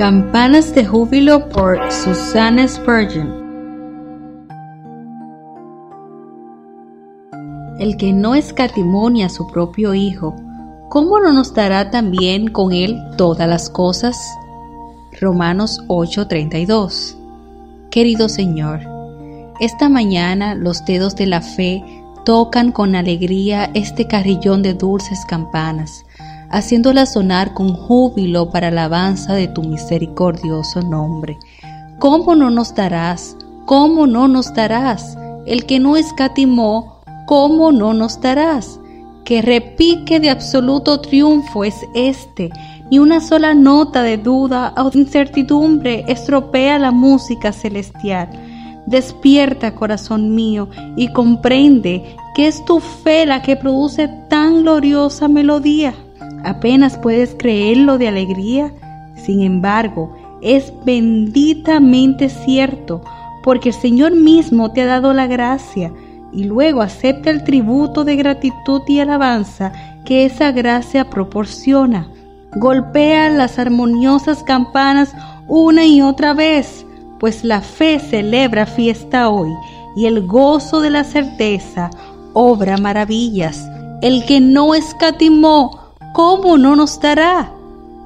Campanas de Júbilo por Susana Spurgeon. El que no escatimonia a su propio Hijo, ¿cómo no nos dará también con Él todas las cosas? Romanos 8:32. Querido Señor, esta mañana los dedos de la fe tocan con alegría este carrillón de dulces campanas haciéndola sonar con júbilo para alabanza de tu misericordioso nombre. ¿Cómo no nos darás? ¿Cómo no nos darás? El que no escatimó, ¿cómo no nos darás? Que repique de absoluto triunfo es este, ni una sola nota de duda o incertidumbre estropea la música celestial. Despierta, corazón mío, y comprende que es tu fe la que produce tan gloriosa melodía. Apenas puedes creerlo de alegría. Sin embargo, es benditamente cierto, porque el Señor mismo te ha dado la gracia y luego acepta el tributo de gratitud y alabanza que esa gracia proporciona. Golpea las armoniosas campanas una y otra vez, pues la fe celebra fiesta hoy y el gozo de la certeza obra maravillas. El que no escatimó ¿cómo no nos dará?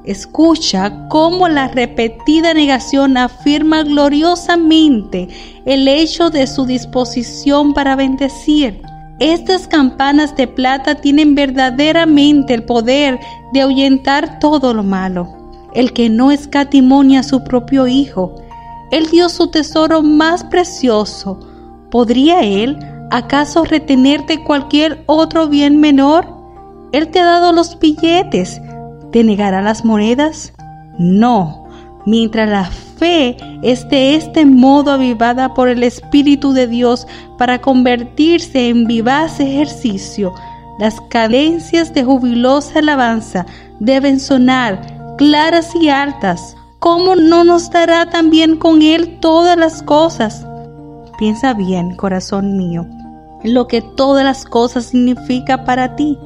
Escucha cómo la repetida negación afirma gloriosamente el hecho de su disposición para bendecir. Estas campanas de plata tienen verdaderamente el poder de ahuyentar todo lo malo. El que no escatimonia a su propio Hijo, Él dio su tesoro más precioso. ¿Podría Él acaso retenerte cualquier otro bien menor? Él te ha dado los billetes. ¿Te negará las monedas? No. Mientras la fe es de este modo avivada por el Espíritu de Dios para convertirse en vivaz ejercicio, las cadencias de jubilosa alabanza deben sonar claras y altas. ¿Cómo no nos dará también con Él todas las cosas? Piensa bien, corazón mío, en lo que todas las cosas significa para ti.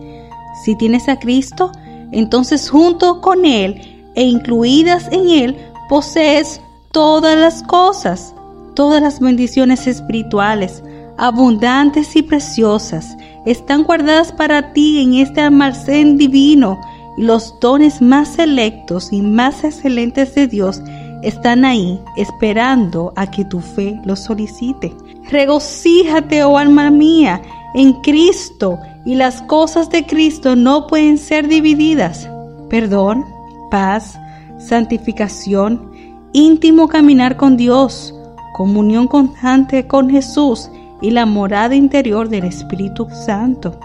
Si tienes a Cristo, entonces junto con Él e incluidas en Él, posees todas las cosas, todas las bendiciones espirituales, abundantes y preciosas, están guardadas para ti en este almacén divino y los dones más selectos y más excelentes de Dios están ahí esperando a que tu fe los solicite. Regocíjate, oh alma mía, en Cristo y las cosas de Cristo no pueden ser divididas. Perdón, paz, santificación, íntimo caminar con Dios, comunión constante con Jesús y la morada interior del Espíritu Santo.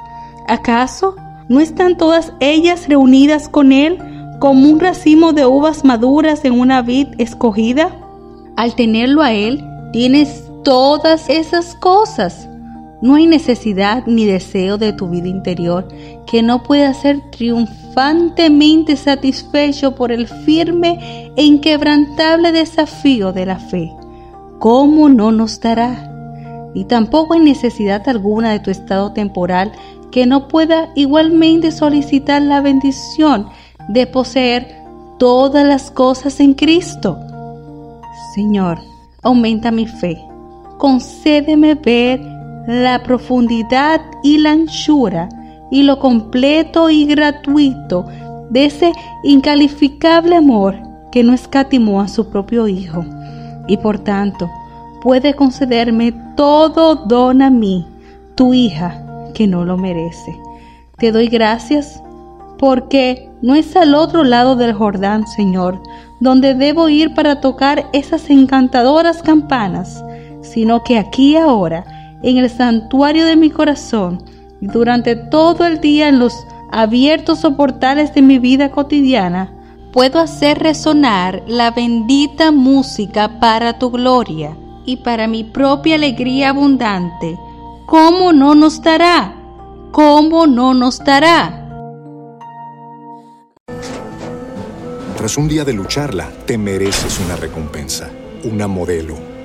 ¿Acaso no están todas ellas reunidas con Él como un racimo de uvas maduras en una vid escogida? Al tenerlo a Él, tienes todas esas cosas. No hay necesidad ni deseo de tu vida interior que no pueda ser triunfantemente satisfecho por el firme e inquebrantable desafío de la fe. ¿Cómo no nos dará? Y tampoco hay necesidad alguna de tu estado temporal que no pueda igualmente solicitar la bendición de poseer todas las cosas en Cristo. Señor, aumenta mi fe. Concédeme ver la profundidad y la anchura y lo completo y gratuito de ese incalificable amor que no escatimó a su propio Hijo y por tanto puede concederme todo don a mí, tu hija, que no lo merece. Te doy gracias porque no es al otro lado del Jordán, Señor, donde debo ir para tocar esas encantadoras campanas, sino que aquí ahora, en el santuario de mi corazón, durante todo el día en los abiertos soportales de mi vida cotidiana, puedo hacer resonar la bendita música para tu gloria y para mi propia alegría abundante. ¿Cómo no nos dará? ¿Cómo no nos dará? Tras un día de lucharla, te mereces una recompensa, una modelo,